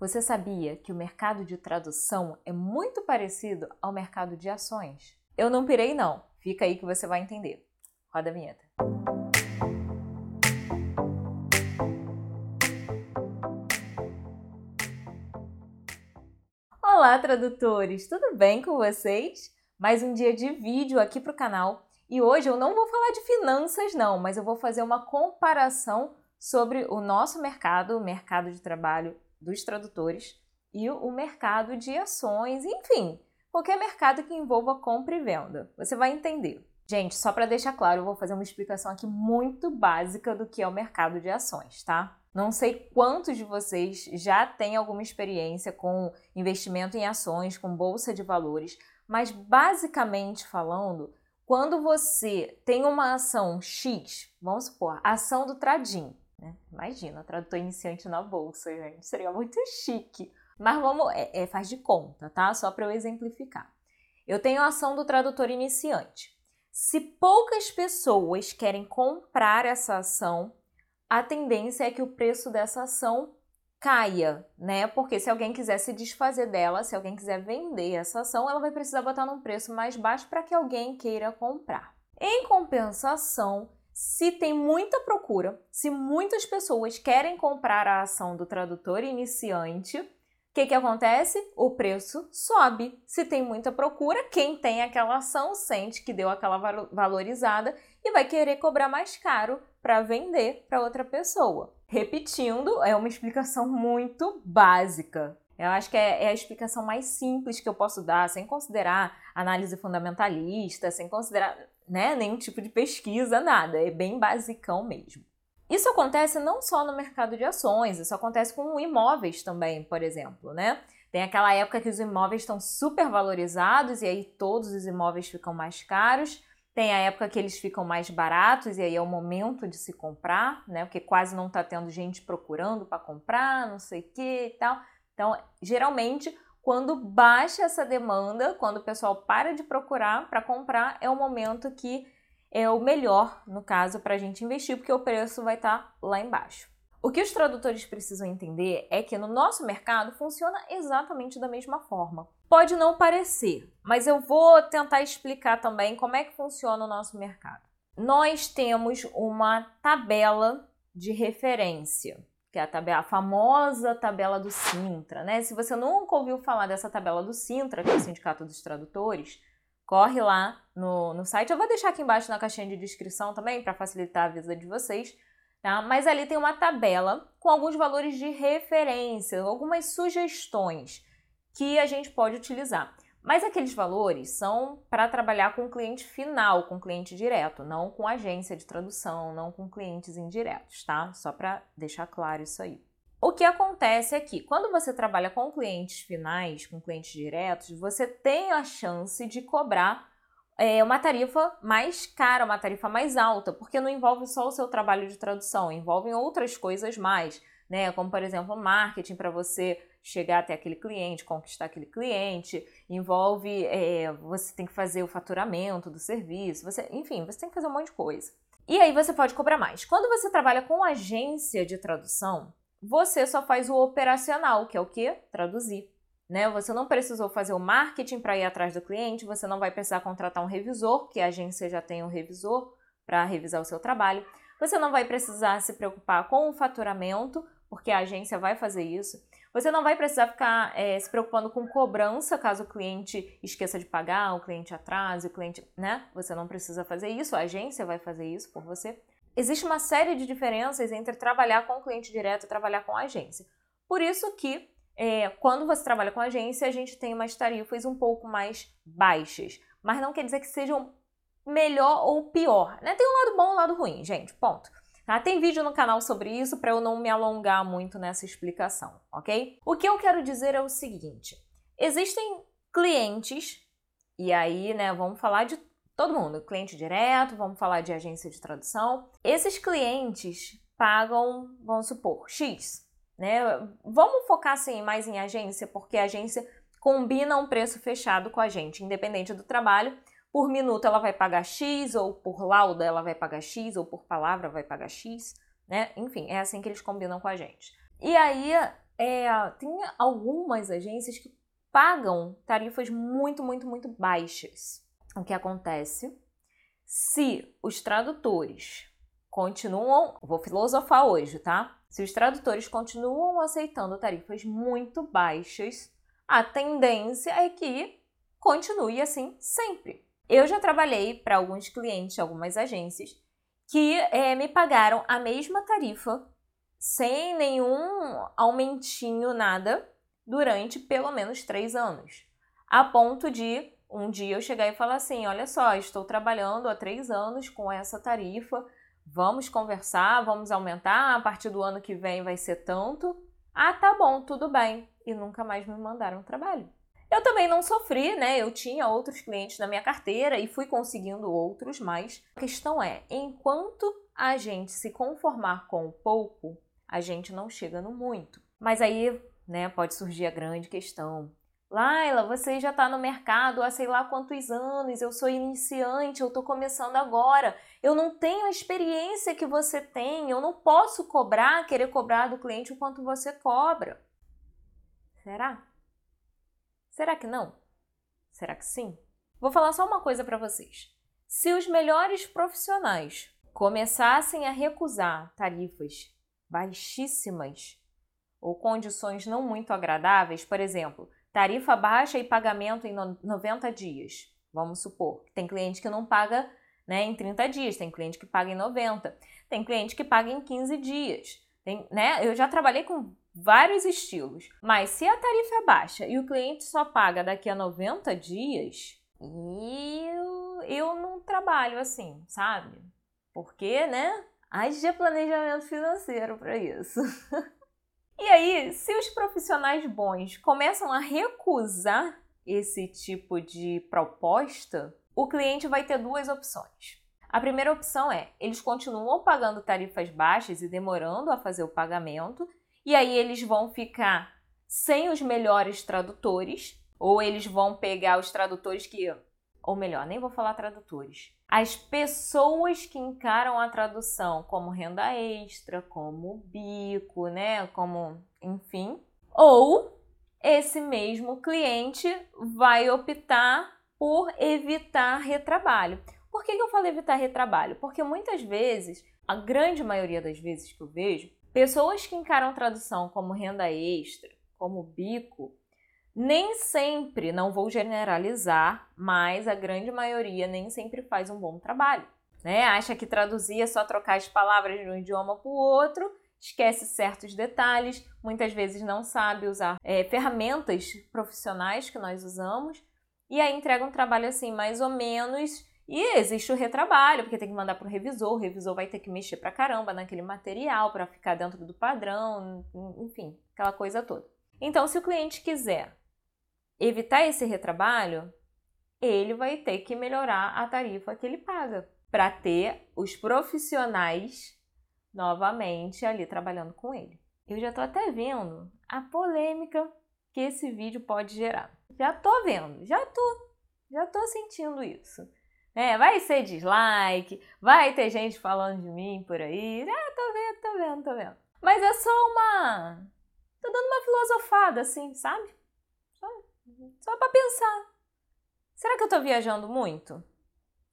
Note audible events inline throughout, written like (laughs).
Você sabia que o mercado de tradução é muito parecido ao mercado de ações? Eu não pirei, não. Fica aí que você vai entender. Roda a vinheta. Olá, tradutores! Tudo bem com vocês? Mais um dia de vídeo aqui para o canal e hoje eu não vou falar de finanças, não, mas eu vou fazer uma comparação sobre o nosso mercado, o mercado de trabalho dos tradutores e o mercado de ações, enfim, qualquer mercado que envolva compra e venda. Você vai entender. Gente, só para deixar claro, eu vou fazer uma explicação aqui muito básica do que é o mercado de ações, tá? Não sei quantos de vocês já têm alguma experiência com investimento em ações, com bolsa de valores, mas basicamente falando, quando você tem uma ação X, vamos supor, ação do Tradim, né? Imagina, tradutor iniciante na bolsa, gente. Seria muito chique. Mas vamos, é, é faz de conta, tá? Só para eu exemplificar. Eu tenho a ação do tradutor iniciante. Se poucas pessoas querem comprar essa ação, a tendência é que o preço dessa ação caia, né? Porque se alguém quiser se desfazer dela, se alguém quiser vender essa ação, ela vai precisar botar num preço mais baixo para que alguém queira comprar. Em compensação, se tem muita procura, se muitas pessoas querem comprar a ação do tradutor iniciante, o que, que acontece? O preço sobe. Se tem muita procura, quem tem aquela ação sente que deu aquela valorizada e vai querer cobrar mais caro para vender para outra pessoa. Repetindo, é uma explicação muito básica. Eu acho que é, é, a explicação mais simples que eu posso dar, sem considerar análise fundamentalista, sem considerar né, nenhum tipo de pesquisa, nada. É bem basicão mesmo. Isso acontece não só no mercado de ações, isso acontece com imóveis também, por exemplo, né? Tem aquela época que os imóveis estão super valorizados e aí todos os imóveis ficam mais caros. Tem a época que eles ficam mais baratos e aí é o momento de se comprar, né? Porque quase não está tendo gente procurando para comprar, não sei o que e tal. Então, geralmente, quando baixa essa demanda, quando o pessoal para de procurar para comprar, é o momento que é o melhor, no caso, para a gente investir, porque o preço vai estar tá lá embaixo. O que os tradutores precisam entender é que no nosso mercado funciona exatamente da mesma forma. Pode não parecer, mas eu vou tentar explicar também como é que funciona o nosso mercado. Nós temos uma tabela de referência que é a, tabela, a famosa tabela do Sintra, né? Se você nunca ouviu falar dessa tabela do Sintra, que é o Sindicato dos Tradutores, corre lá no, no site. Eu vou deixar aqui embaixo na caixinha de descrição também, para facilitar a vida de vocês. Tá? Mas ali tem uma tabela com alguns valores de referência, algumas sugestões que a gente pode utilizar. Mas aqueles valores são para trabalhar com o cliente final, com o cliente direto, não com agência de tradução, não com clientes indiretos, tá? Só para deixar claro isso aí. O que acontece é que quando você trabalha com clientes finais, com clientes diretos, você tem a chance de cobrar é, uma tarifa mais cara, uma tarifa mais alta, porque não envolve só o seu trabalho de tradução, envolvem outras coisas mais, né? Como por exemplo, marketing para você chegar até aquele cliente, conquistar aquele cliente, envolve é, você tem que fazer o faturamento do serviço, você, enfim, você tem que fazer um monte de coisa. E aí você pode cobrar mais. Quando você trabalha com agência de tradução, você só faz o operacional, que é o que? Traduzir. Né? Você não precisou fazer o marketing para ir atrás do cliente, você não vai precisar contratar um revisor, que a agência já tem um revisor para revisar o seu trabalho. Você não vai precisar se preocupar com o faturamento, porque a agência vai fazer isso. Você não vai precisar ficar é, se preocupando com cobrança caso o cliente esqueça de pagar, o cliente atrase, o cliente, né? Você não precisa fazer isso, a agência vai fazer isso por você. Existe uma série de diferenças entre trabalhar com o cliente direto e trabalhar com a agência. Por isso que é, quando você trabalha com a agência, a gente tem umas tarifas um pouco mais baixas. Mas não quer dizer que sejam melhor ou pior. Né? Tem um lado bom e um lado ruim, gente. Ponto. Tá? Tem vídeo no canal sobre isso para eu não me alongar muito nessa explicação, ok? O que eu quero dizer é o seguinte: existem clientes, e aí, né, vamos falar de todo mundo, cliente direto, vamos falar de agência de tradução. Esses clientes pagam, vamos supor, X, né? Vamos focar assim mais em agência, porque a agência combina um preço fechado com a gente, independente do trabalho. Por minuto ela vai pagar X, ou por lauda ela vai pagar X, ou por palavra vai pagar X, né? Enfim, é assim que eles combinam com a gente. E aí é, tem algumas agências que pagam tarifas muito, muito, muito baixas. O que acontece? Se os tradutores continuam, vou filosofar hoje, tá? Se os tradutores continuam aceitando tarifas muito baixas, a tendência é que continue assim sempre. Eu já trabalhei para alguns clientes, algumas agências, que é, me pagaram a mesma tarifa, sem nenhum aumentinho, nada, durante pelo menos três anos. A ponto de um dia eu chegar e falar assim: olha só, estou trabalhando há três anos com essa tarifa, vamos conversar, vamos aumentar, a partir do ano que vem vai ser tanto. Ah, tá bom, tudo bem. E nunca mais me mandaram trabalho. Eu também não sofri, né? Eu tinha outros clientes na minha carteira e fui conseguindo outros, mas a questão é, enquanto a gente se conformar com o pouco, a gente não chega no muito. Mas aí, né, pode surgir a grande questão. Laila, você já está no mercado há sei lá quantos anos, eu sou iniciante, eu estou começando agora, eu não tenho a experiência que você tem, eu não posso cobrar, querer cobrar do cliente o quanto você cobra. Será? Será que não? Será que sim? Vou falar só uma coisa para vocês. Se os melhores profissionais começassem a recusar tarifas baixíssimas ou condições não muito agradáveis, por exemplo, tarifa baixa e pagamento em 90 dias, vamos supor. Tem cliente que não paga né, em 30 dias, tem cliente que paga em 90, tem cliente que paga em 15 dias. Tem, né? Eu já trabalhei com vários estilos. Mas se a tarifa é baixa e o cliente só paga daqui a 90 dias, eu, eu não trabalho assim, sabe? Porque, né? Haja planejamento financeiro para isso. (laughs) e aí, se os profissionais bons começam a recusar esse tipo de proposta, o cliente vai ter duas opções. A primeira opção é: eles continuam pagando tarifas baixas e demorando a fazer o pagamento, e aí eles vão ficar sem os melhores tradutores, ou eles vão pegar os tradutores que, ou melhor, nem vou falar tradutores, as pessoas que encaram a tradução como renda extra, como bico, né, como, enfim, ou esse mesmo cliente vai optar por evitar retrabalho. Por que, eu falo evitar retrabalho? Porque muitas vezes, a grande maioria das vezes que eu vejo, Pessoas que encaram tradução como renda extra, como bico, nem sempre, não vou generalizar, mas a grande maioria nem sempre faz um bom trabalho. Né? Acha que traduzir é só trocar as palavras de um idioma para o outro, esquece certos detalhes, muitas vezes não sabe usar é, ferramentas profissionais que nós usamos, e aí entrega um trabalho assim, mais ou menos e existe o retrabalho, porque tem que mandar para o revisor, o revisor vai ter que mexer para caramba naquele material para ficar dentro do padrão, enfim, aquela coisa toda. Então, se o cliente quiser evitar esse retrabalho, ele vai ter que melhorar a tarifa que ele paga para ter os profissionais novamente ali trabalhando com ele. Eu já estou até vendo a polêmica que esse vídeo pode gerar. Já estou vendo, já estou, já estou sentindo isso. É, vai ser dislike, vai ter gente falando de mim por aí. Ah, tô vendo, tô vendo, tô vendo. Mas é só uma. Tô dando uma filosofada, assim, sabe? Só, só pra pensar. Será que eu tô viajando muito?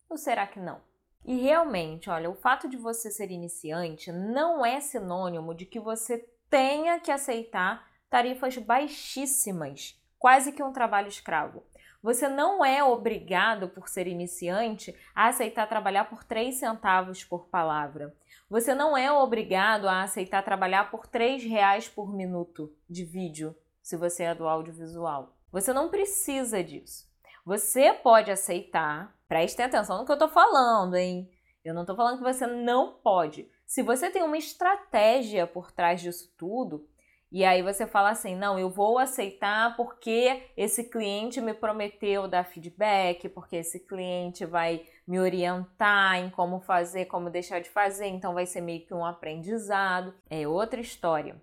Ou será que não? E realmente, olha, o fato de você ser iniciante não é sinônimo de que você tenha que aceitar tarifas baixíssimas, quase que um trabalho escravo. Você não é obrigado, por ser iniciante, a aceitar trabalhar por 3 centavos por palavra. Você não é obrigado a aceitar trabalhar por 3 reais por minuto de vídeo, se você é do audiovisual. Você não precisa disso. Você pode aceitar, preste atenção no que eu estou falando, hein? Eu não estou falando que você não pode. Se você tem uma estratégia por trás disso tudo, e aí você fala assim: não, eu vou aceitar porque esse cliente me prometeu dar feedback, porque esse cliente vai me orientar em como fazer, como deixar de fazer, então vai ser meio que um aprendizado. É outra história.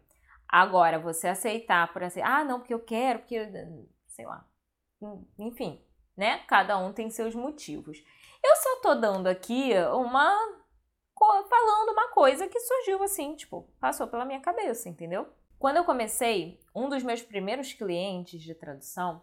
Agora, você aceitar por assim, ah, não, porque eu quero, porque, sei lá, enfim, né? Cada um tem seus motivos. Eu só tô dando aqui uma. falando uma coisa que surgiu assim, tipo, passou pela minha cabeça, entendeu? Quando eu comecei, um dos meus primeiros clientes de tradução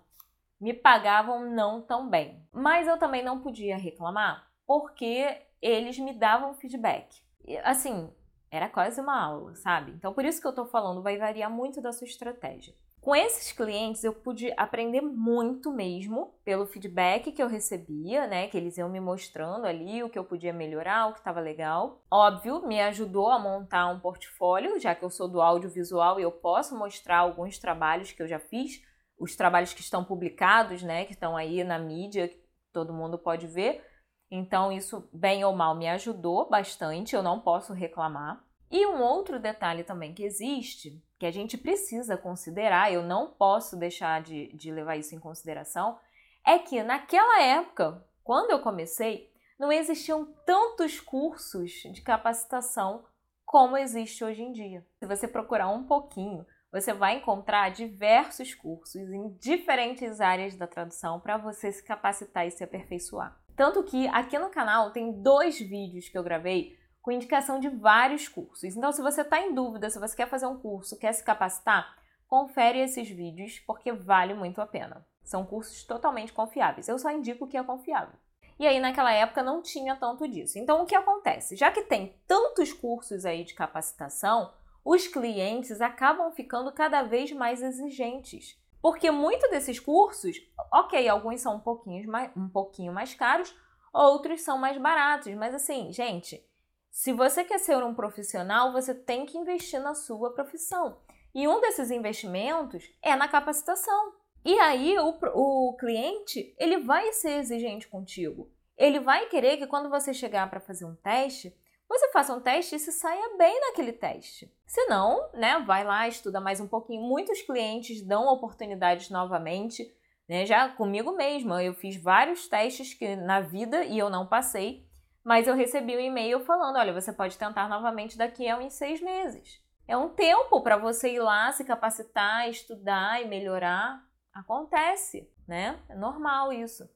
me pagavam não tão bem, mas eu também não podia reclamar porque eles me davam feedback. Assim, era quase uma aula, sabe? Então, por isso que eu tô falando, vai variar muito da sua estratégia. Com esses clientes, eu pude aprender muito mesmo pelo feedback que eu recebia, né? Que eles iam me mostrando ali o que eu podia melhorar, o que estava legal. Óbvio, me ajudou a montar um portfólio, já que eu sou do audiovisual e eu posso mostrar alguns trabalhos que eu já fiz, os trabalhos que estão publicados, né? Que estão aí na mídia, que todo mundo pode ver. Então, isso, bem ou mal, me ajudou bastante, eu não posso reclamar. E um outro detalhe também que existe, que a gente precisa considerar, eu não posso deixar de, de levar isso em consideração, é que naquela época, quando eu comecei, não existiam tantos cursos de capacitação como existe hoje em dia. Se você procurar um pouquinho, você vai encontrar diversos cursos em diferentes áreas da tradução para você se capacitar e se aperfeiçoar. Tanto que aqui no canal tem dois vídeos que eu gravei com indicação de vários cursos. Então, se você está em dúvida, se você quer fazer um curso, quer se capacitar, confere esses vídeos porque vale muito a pena. São cursos totalmente confiáveis. Eu só indico o que é confiável. E aí, naquela época, não tinha tanto disso. Então, o que acontece? Já que tem tantos cursos aí de capacitação, os clientes acabam ficando cada vez mais exigentes. Porque muito desses cursos, ok, alguns são um pouquinho mais, um pouquinho mais caros, outros são mais baratos. Mas assim, gente, se você quer ser um profissional, você tem que investir na sua profissão. E um desses investimentos é na capacitação. E aí o, o cliente ele vai ser exigente contigo. Ele vai querer que quando você chegar para fazer um teste, você faça um teste e se saia bem naquele teste. Se não, né, vai lá, estuda mais um pouquinho. Muitos clientes dão oportunidades novamente, né? Já comigo mesma, eu fiz vários testes que na vida e eu não passei mas eu recebi um e-mail falando: olha, você pode tentar novamente daqui a uns seis meses. É um tempo para você ir lá, se capacitar, estudar e melhorar. Acontece, né? É normal isso.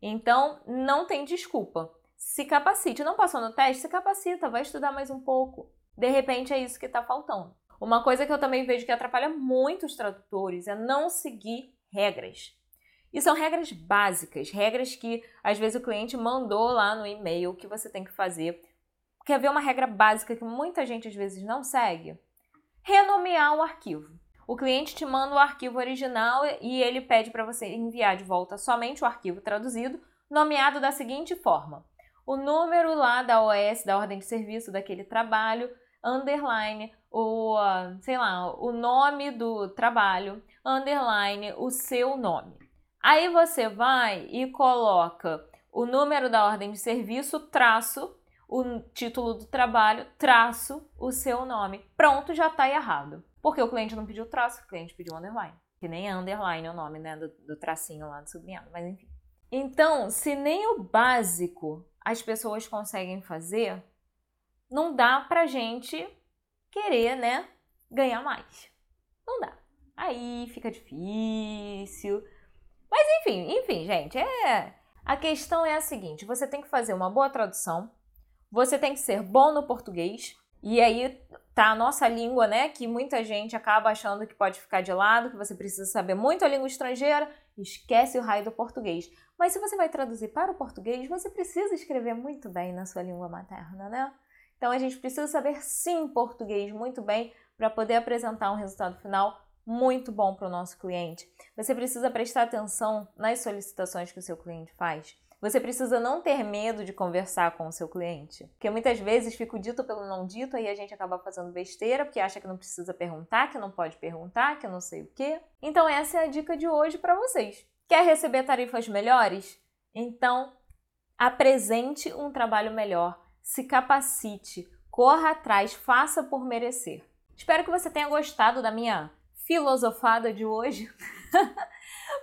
Então, não tem desculpa. Se capacite. Não passou no teste? Se capacita, vai estudar mais um pouco. De repente é isso que está faltando. Uma coisa que eu também vejo que atrapalha muito os tradutores é não seguir regras. E são regras básicas, regras que às vezes o cliente mandou lá no e-mail que você tem que fazer. Quer ver uma regra básica que muita gente às vezes não segue? Renomear o arquivo. O cliente te manda o arquivo original e ele pede para você enviar de volta somente o arquivo traduzido, nomeado da seguinte forma: o número lá da OS, da ordem de serviço daquele trabalho, underline, o, sei lá, o nome do trabalho, underline, o seu nome. Aí você vai e coloca o número da ordem de serviço, traço, o título do trabalho, traço, o seu nome. Pronto, já está errado. Porque o cliente não pediu traço, o cliente pediu underline. Que nem é underline o nome, né, do, do tracinho lá do sublinhado, mas enfim. Então, se nem o básico as pessoas conseguem fazer, não dá pra gente querer, né, ganhar mais. Não dá. Aí fica difícil. Mas enfim, enfim, gente, é. A questão é a seguinte: você tem que fazer uma boa tradução, você tem que ser bom no português, e aí tá a nossa língua, né? Que muita gente acaba achando que pode ficar de lado, que você precisa saber muito a língua estrangeira, esquece o raio do português. Mas se você vai traduzir para o português, você precisa escrever muito bem na sua língua materna, né? Então a gente precisa saber sim português muito bem para poder apresentar um resultado final muito bom para o nosso cliente. Você precisa prestar atenção nas solicitações que o seu cliente faz. Você precisa não ter medo de conversar com o seu cliente. Porque muitas vezes fica o dito pelo não dito, aí a gente acaba fazendo besteira, porque acha que não precisa perguntar, que não pode perguntar, que não sei o quê. Então, essa é a dica de hoje para vocês. Quer receber tarifas melhores? Então, apresente um trabalho melhor, se capacite, corra atrás, faça por merecer. Espero que você tenha gostado da minha filosofada de hoje, (laughs)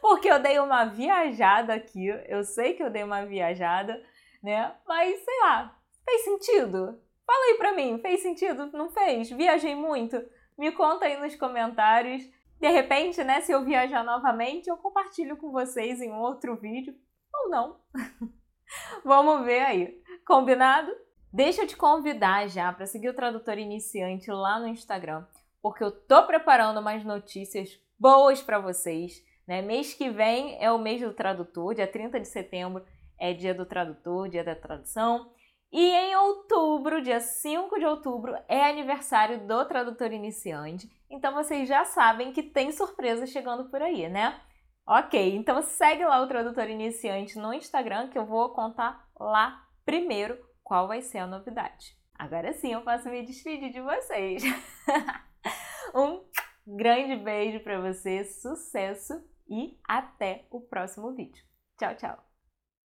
porque eu dei uma viajada aqui. Eu sei que eu dei uma viajada, né? Mas sei lá, fez sentido? Fala aí pra mim, fez sentido? Não fez? Viajei muito? Me conta aí nos comentários. De repente, né, se eu viajar novamente, eu compartilho com vocês em outro vídeo. Ou não. (laughs) Vamos ver aí. Combinado? Deixa eu te convidar já para seguir o Tradutor Iniciante lá no Instagram porque eu tô preparando umas notícias boas para vocês. Né? Mês que vem é o mês do tradutor, dia 30 de setembro é dia do tradutor, dia da tradução. E em outubro, dia 5 de outubro, é aniversário do tradutor iniciante. Então vocês já sabem que tem surpresa chegando por aí, né? Ok, então segue lá o tradutor iniciante no Instagram que eu vou contar lá primeiro qual vai ser a novidade. Agora sim eu posso me despedir de vocês. (laughs) um grande beijo para você, sucesso e até o próximo vídeo. Tchau, tchau!